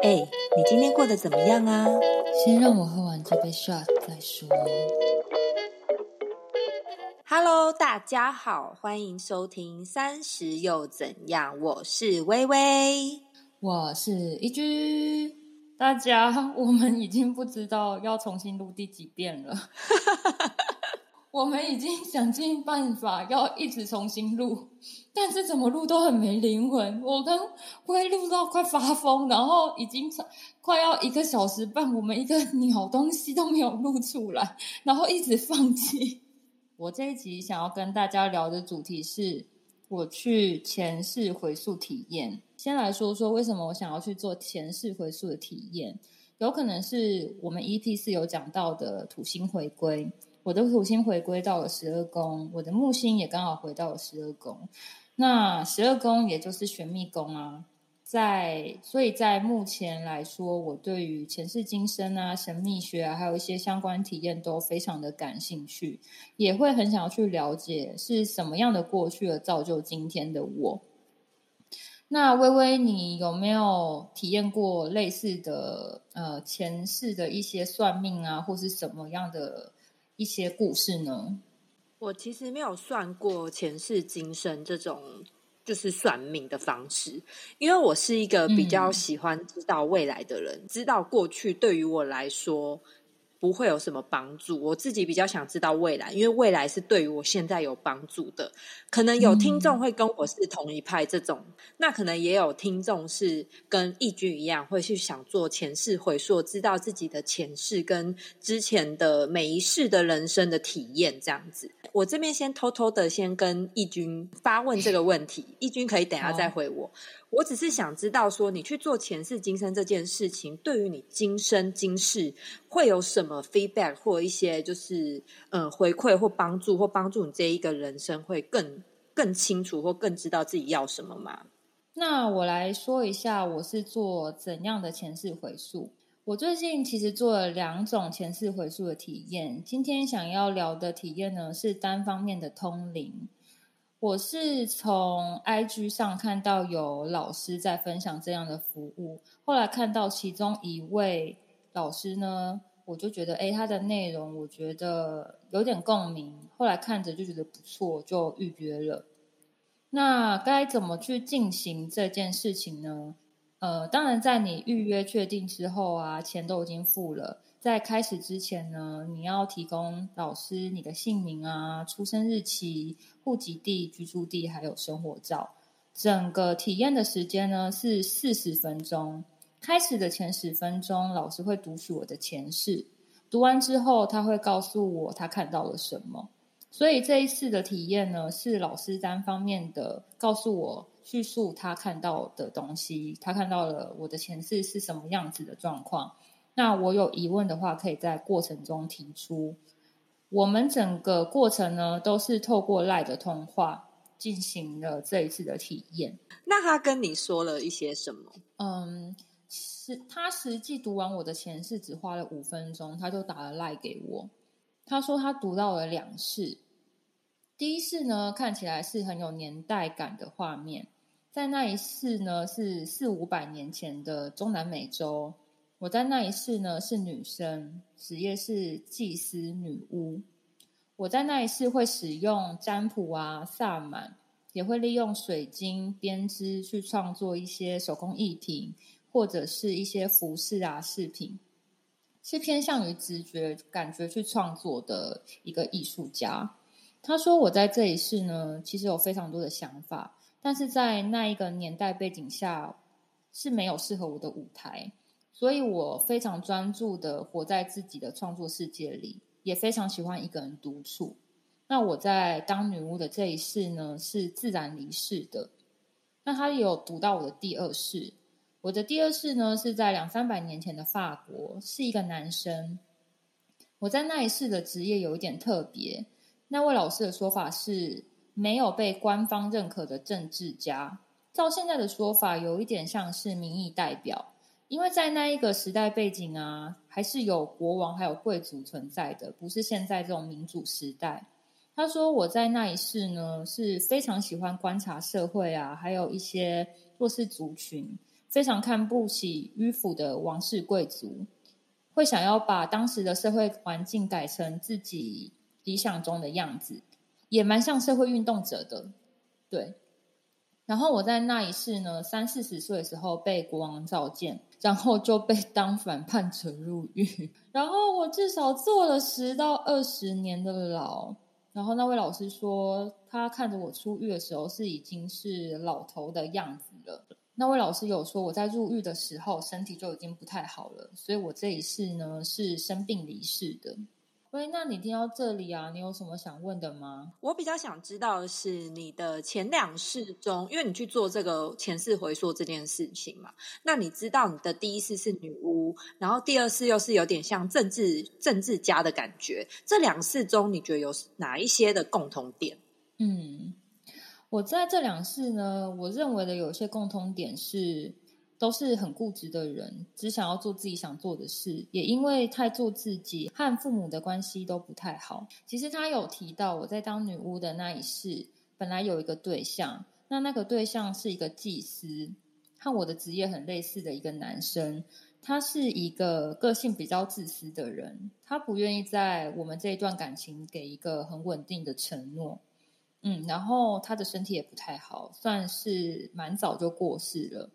哎，你今天过得怎么样啊？先让我喝完这杯 shot 再说。Hello，大家好，欢迎收听《三十又怎样》，我是微微，我是一居。大家，我们已经不知道要重新录第几遍了。我们已经想尽办法要一直重新录，但是怎么录都很没灵魂。我跟会录到快发疯，然后已经快要一个小时半，我们一个鸟东西都没有录出来，然后一直放弃。我这一集想要跟大家聊的主题是我去前世回溯体验。先来说说为什么我想要去做前世回溯的体验，有可能是我们 EP 四有讲到的土星回归。我的土星回归到了十二宫，我的木星也刚好回到了十二宫。那十二宫也就是玄秘宫啊，在所以在目前来说，我对于前世今生啊、神秘学啊，还有一些相关体验都非常的感兴趣，也会很想要去了解是什么样的过去而造就今天的我。那微微，你有没有体验过类似的呃前世的一些算命啊，或是什么样的？一些故事呢？我其实没有算过前世今生这种就是算命的方式，因为我是一个比较喜欢知道未来的人，知道过去对于我来说。不会有什么帮助。我自己比较想知道未来，因为未来是对于我现在有帮助的。可能有听众会跟我是同一派，这种那可能也有听众是跟义军一样，会去想做前世回溯，知道自己的前世跟之前的每一世的人生的体验这样子。我这边先偷偷的先跟义军发问这个问题，义军可以等下再回我。我只是想知道，说你去做前世今生这件事情，对于你今生今世会有什么 feedback 或一些就是呃回馈或帮助，或帮助你这一个人生会更更清楚或更知道自己要什么吗？那我来说一下，我是做怎样的前世回溯。我最近其实做了两种前世回溯的体验。今天想要聊的体验呢，是单方面的通灵。我是从 IG 上看到有老师在分享这样的服务，后来看到其中一位老师呢，我就觉得，哎，他的内容我觉得有点共鸣，后来看着就觉得不错，就预约了。那该怎么去进行这件事情呢？呃，当然在你预约确定之后啊，钱都已经付了。在开始之前呢，你要提供老师你的姓名啊、出生日期、户籍地、居住地，还有生活照。整个体验的时间呢是四十分钟。开始的前十分钟，老师会读取我的前世，读完之后他会告诉我他看到了什么。所以这一次的体验呢，是老师单方面的告诉我叙述他看到的东西，他看到了我的前世是什么样子的状况。那我有疑问的话，可以在过程中提出。我们整个过程呢，都是透过赖的通话进行了这一次的体验。那他跟你说了一些什么？嗯，是他实际读完我的前世只花了五分钟，他就打了赖给我。他说他读到了两世，第一世呢看起来是很有年代感的画面，在那一世呢是四五百年前的中南美洲。我在那一世呢是女生，职业是祭司女巫。我在那一世会使用占卜啊、萨满，也会利用水晶编织去创作一些手工艺品，或者是一些服饰啊饰品，是偏向于直觉感觉去创作的一个艺术家。他说我在这一世呢，其实有非常多的想法，但是在那一个年代背景下是没有适合我的舞台。所以我非常专注的活在自己的创作世界里，也非常喜欢一个人独处。那我在当女巫的这一世呢，是自然离世的。那他有读到我的第二世，我的第二世呢是在两三百年前的法国，是一个男生。我在那一世的职业有一点特别，那位老师的说法是没有被官方认可的政治家，照现在的说法，有一点像是民意代表。因为在那一个时代背景啊，还是有国王还有贵族存在的，不是现在这种民主时代。他说我在那一世呢，是非常喜欢观察社会啊，还有一些弱势族群，非常看不起迂腐的王室贵族，会想要把当时的社会环境改成自己理想中的样子，也蛮像社会运动者的。对，然后我在那一世呢，三四十岁的时候被国王召见，然后就被当反叛者入狱，然后我至少坐了十到二十年的牢。然后那位老师说，他看着我出狱的时候是已经是老头的样子了。那位老师有说，我在入狱的时候身体就已经不太好了，所以我这一世呢是生病离世的。喂，那你听到这里啊，你有什么想问的吗？我比较想知道的是你的前两世中，因为你去做这个前世回溯这件事情嘛，那你知道你的第一世是女巫，然后第二世又是有点像政治政治家的感觉，这两世中你觉得有哪一些的共同点？嗯，我在这两世呢，我认为的有些共同点是。都是很固执的人，只想要做自己想做的事，也因为太做自己，和父母的关系都不太好。其实他有提到，我在当女巫的那一世，本来有一个对象，那那个对象是一个祭司，和我的职业很类似的一个男生。他是一个个性比较自私的人，他不愿意在我们这一段感情给一个很稳定的承诺。嗯，然后他的身体也不太好，算是蛮早就过世了。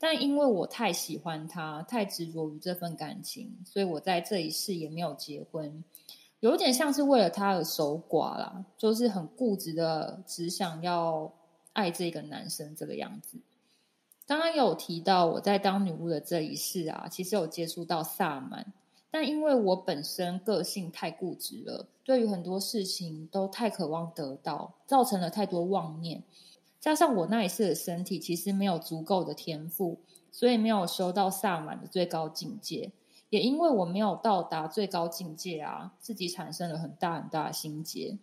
但因为我太喜欢他，太执着于这份感情，所以我在这一世也没有结婚，有点像是为了他而守寡啦，就是很固执的，只想要爱这个男生这个样子。刚刚有提到我在当女巫的这一世啊，其实有接触到萨满，但因为我本身个性太固执了，对于很多事情都太渴望得到，造成了太多妄念。加上我那一世的身体其实没有足够的天赋，所以没有修到萨满的最高境界。也因为我没有到达最高境界啊，自己产生了很大很大的心结，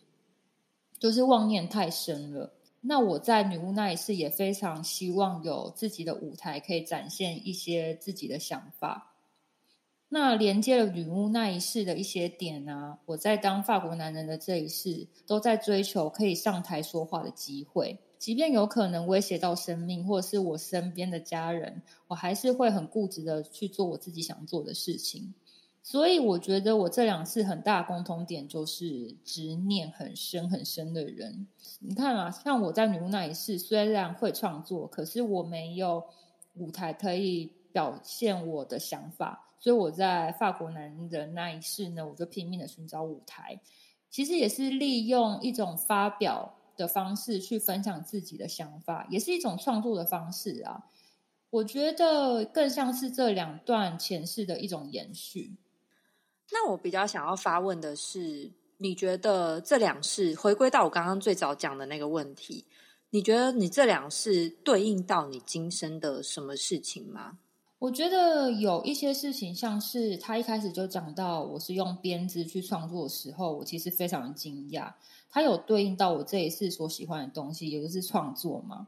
就是妄念太深了。那我在女巫那一世也非常希望有自己的舞台，可以展现一些自己的想法。那连接了女巫那一世的一些点啊，我在当法国男人的这一世，都在追求可以上台说话的机会。即便有可能威胁到生命，或者是我身边的家人，我还是会很固执的去做我自己想做的事情。所以，我觉得我这两次很大共同点就是执念很深很深的人。你看啊，像我在女巫那一世，虽然会创作，可是我没有舞台可以表现我的想法。所以我在法国男人那一世呢，我就拼命的寻找舞台，其实也是利用一种发表。的方式去分享自己的想法，也是一种创作的方式啊。我觉得更像是这两段前世的一种延续。那我比较想要发问的是，你觉得这两世回归到我刚刚最早讲的那个问题，你觉得你这两世对应到你今生的什么事情吗？我觉得有一些事情，像是他一开始就讲到我是用编织去创作的时候，我其实非常的惊讶。他有对应到我这一次所喜欢的东西，也就是创作嘛。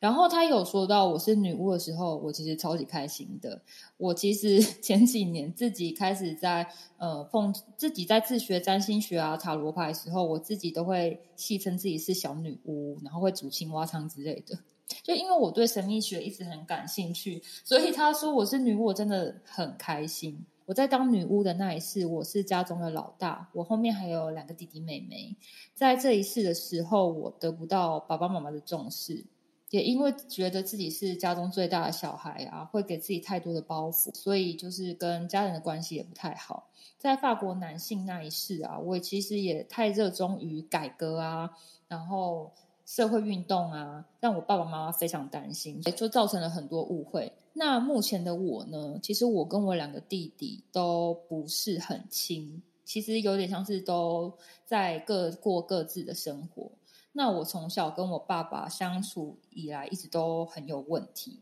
然后他有说到我是女巫的时候，我其实超级开心的。我其实 前几年自己开始在呃奉自己在自学占星学啊塔罗牌的时候，我自己都会戏称自己是小女巫，然后会煮青蛙汤之类的。就因为我对神秘学一直很感兴趣，所以他说我是女巫，我真的很开心。我在当女巫的那一世，我是家中的老大，我后面还有两个弟弟妹妹。在这一世的时候，我得不到爸爸妈妈的重视，也因为觉得自己是家中最大的小孩啊，会给自己太多的包袱，所以就是跟家人的关系也不太好。在法国男性那一世啊，我其实也太热衷于改革啊，然后。社会运动啊，让我爸爸妈妈非常担心，也就造成了很多误会。那目前的我呢，其实我跟我两个弟弟都不是很亲，其实有点像是都在各过各自的生活。那我从小跟我爸爸相处以来，一直都很有问题。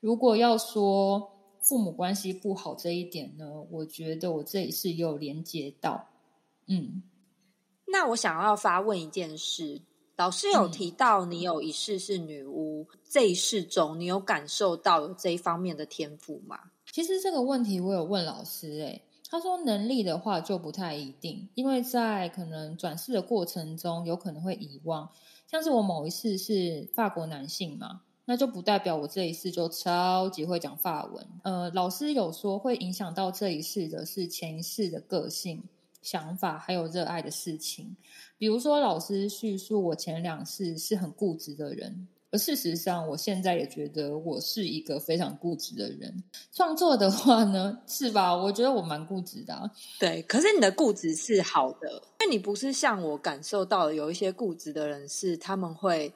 如果要说父母关系不好这一点呢，我觉得我这里是有连接到。嗯，那我想要发问一件事。老师有提到，你有一世是女巫，这一世中你有感受到有这一方面的天赋吗？其实这个问题我有问老师，诶他说能力的话就不太一定，因为在可能转世的过程中有可能会遗忘。像是我某一世是法国男性嘛，那就不代表我这一世就超级会讲法文。呃，老师有说会影响到这一世的是前一世的个性、想法还有热爱的事情。比如说，老师叙述我前两世是很固执的人。而事实上，我现在也觉得我是一个非常固执的人。创作的话呢，是吧？我觉得我蛮固执的。对，可是你的固执是好的，因为你不是像我感受到有一些固执的人是他们会，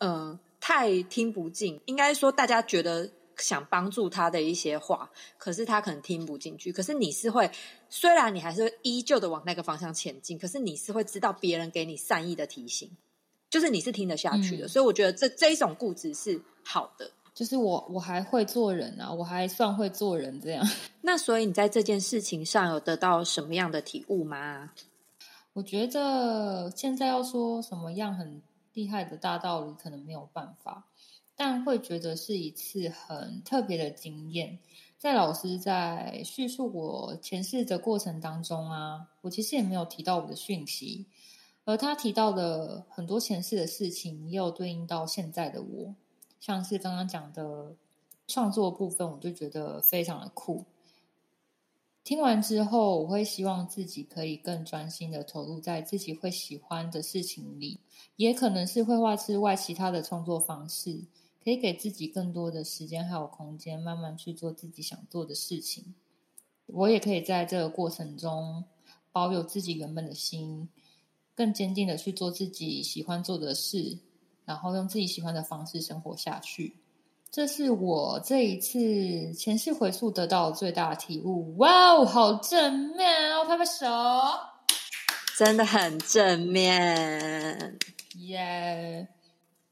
嗯，太听不进。应该说，大家觉得想帮助他的一些话，可是他可能听不进去。可是你是会，虽然你还是依旧的往那个方向前进，可是你是会知道别人给你善意的提醒。就是你是听得下去的，所以我觉得这这一种固执是好的。就是我我还会做人啊，我还算会做人这样。那所以你在这件事情上有得到什么样的体悟吗？我觉得现在要说什么样很厉害的大道理，可能没有办法，但会觉得是一次很特别的经验。在老师在叙述我前世的过程当中啊，我其实也没有提到我的讯息。而他提到的很多前世的事情，也有对应到现在的我，像是刚刚讲的创作部分，我就觉得非常的酷。听完之后，我会希望自己可以更专心的投入在自己会喜欢的事情里，也可能是绘画之外其他的创作方式，可以给自己更多的时间还有空间，慢慢去做自己想做的事情。我也可以在这个过程中保有自己原本的心。更坚定的去做自己喜欢做的事，然后用自己喜欢的方式生活下去。这是我这一次前世回溯得到最大的体悟。哇哦，好正面哦！拍拍手，真的很正面。耶！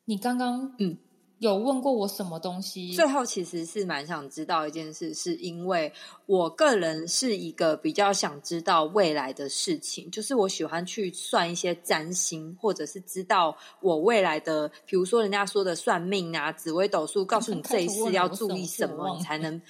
你刚刚嗯。有问过我什么东西？最后其实是蛮想知道一件事，是因为我个人是一个比较想知道未来的事情，就是我喜欢去算一些占星，或者是知道我未来的，比如说人家说的算命啊、紫微斗数，告诉你 这一次要注意什么，你才能。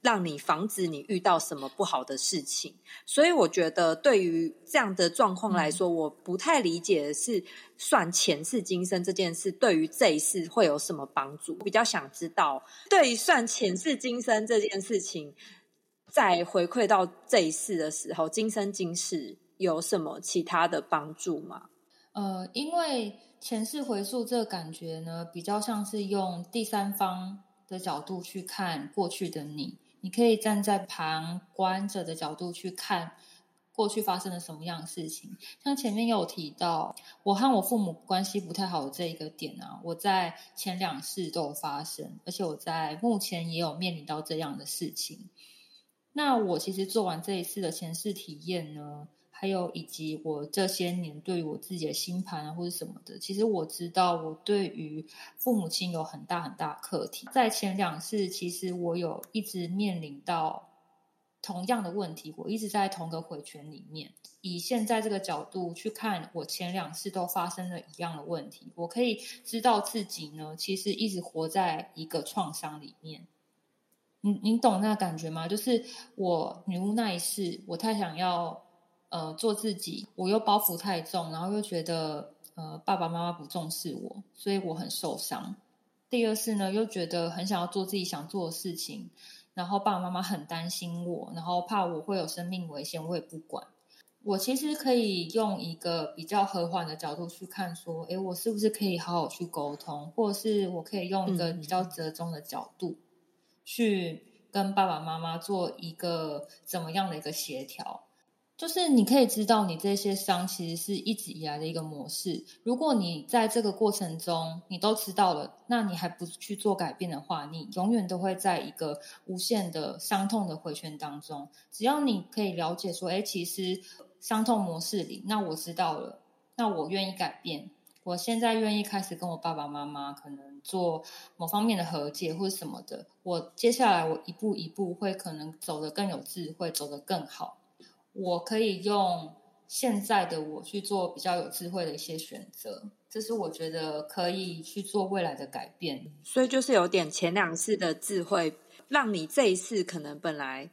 让你防止你遇到什么不好的事情，所以我觉得对于这样的状况来说，我不太理解的是算前世今生这件事对于这一世会有什么帮助。比较想知道，对于算前世今生这件事情，在回馈到这一世的时候，今生今世有什么其他的帮助吗？呃，因为前世回溯这个感觉呢，比较像是用第三方的角度去看过去的你。你可以站在旁观者的角度去看过去发生了什么样的事情。像前面有提到，我和我父母关系不太好的这一个点啊，我在前两世都有发生，而且我在目前也有面临到这样的事情。那我其实做完这一次的前世体验呢？还有以及我这些年对于我自己的星盘啊，或者什么的，其实我知道我对于父母亲有很大很大课题。在前两世，其实我有一直面临到同样的问题，我一直在同个回圈里面。以现在这个角度去看，我前两次都发生了一样的问题，我可以知道自己呢，其实一直活在一个创伤里面。你你懂那感觉吗？就是我女巫那一世，我太想要。呃，做自己，我又包袱太重，然后又觉得呃爸爸妈妈不重视我，所以我很受伤。第二是呢，又觉得很想要做自己想做的事情，然后爸爸妈妈很担心我，然后怕我会有生命危险，我也不管。我其实可以用一个比较和缓的角度去看，说，诶，我是不是可以好好去沟通，或者是我可以用一个比较折中的角度去跟爸爸妈妈做一个怎么样的一个协调。就是你可以知道，你这些伤其实是一直以来的一个模式。如果你在这个过程中你都知道了，那你还不去做改变的话，你永远都会在一个无限的伤痛的回圈当中。只要你可以了解说，哎，其实伤痛模式里，那我知道了，那我愿意改变。我现在愿意开始跟我爸爸妈妈可能做某方面的和解或者什么的。我接下来我一步一步会可能走得更有智慧，走得更好。我可以用现在的我去做比较有智慧的一些选择，这是我觉得可以去做未来的改变。所以就是有点前两次的智慧，让你这一次可能本来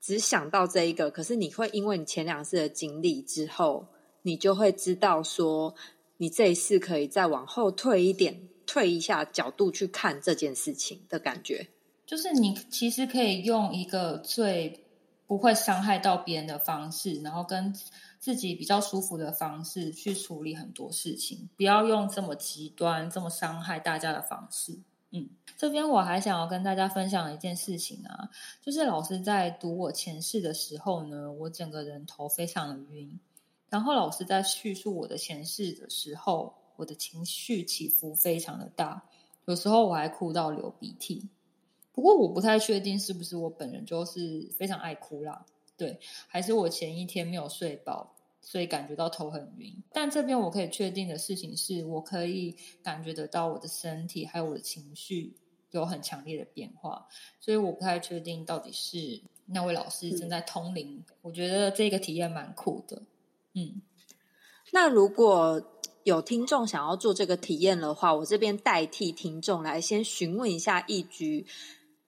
只想到这一个，可是你会因为你前两次的经历之后，你就会知道说，你这一次可以再往后退一点，退一下角度去看这件事情的感觉。就是你其实可以用一个最不会伤害到别人的方式，然后跟自己比较舒服的方式去处理很多事情，不要用这么极端、这么伤害大家的方式。嗯，这边我还想要跟大家分享一件事情啊，就是老师在读我前世的时候呢，我整个人头非常的晕。然后老师在叙述我的前世的时候，我的情绪起伏非常的大，有时候我还哭到流鼻涕。不过我不太确定是不是我本人就是非常爱哭啦，对，还是我前一天没有睡饱，所以感觉到头很晕。但这边我可以确定的事情是，我可以感觉得到我的身体还有我的情绪有很强烈的变化，所以我不太确定到底是那位老师正在通灵。我觉得这个体验蛮酷的。嗯，那如果有听众想要做这个体验的话，我这边代替听众来先询问一下易居，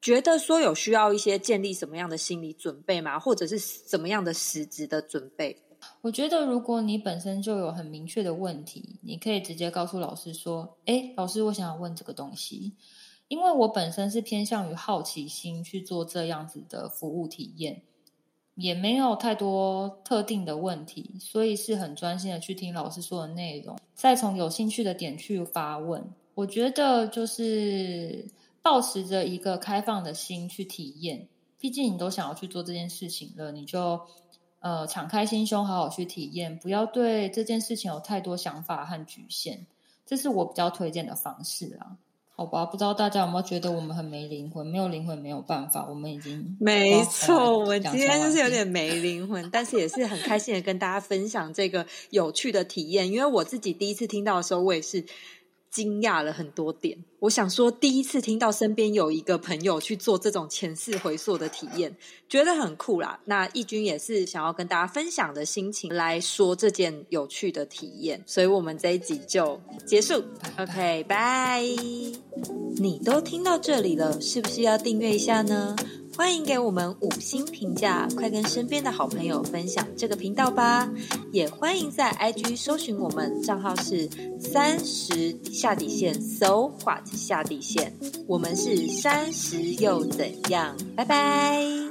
觉得说有需要一些建立什么样的心理准备吗？或者是怎么样的实质的准备？我觉得如果你本身就有很明确的问题，你可以直接告诉老师说：“哎，老师，我想要问这个东西。”因为我本身是偏向于好奇心去做这样子的服务体验。也没有太多特定的问题，所以是很专心的去听老师说的内容，再从有兴趣的点去发问。我觉得就是保持着一个开放的心去体验，毕竟你都想要去做这件事情了，你就呃敞开心胸，好好去体验，不要对这件事情有太多想法和局限。这是我比较推荐的方式啊。好吧，不知道大家有没有觉得我们很没灵魂？没有灵魂没有办法，我们已经没错。我们今天就是有点没灵魂，但是也是很开心的跟大家分享这个有趣的体验。因为我自己第一次听到的时候，我也是。惊讶了很多点，我想说，第一次听到身边有一个朋友去做这种前世回溯的体验，觉得很酷啦。那义军也是想要跟大家分享的心情来说这件有趣的体验，所以我们这一集就结束。OK，拜。你都听到这里了，是不是要订阅一下呢？欢迎给我们五星评价，快跟身边的好朋友分享这个频道吧！也欢迎在 IG 搜寻我们账号是三十下底线，so what 下底线，我们是三十又怎样？拜拜。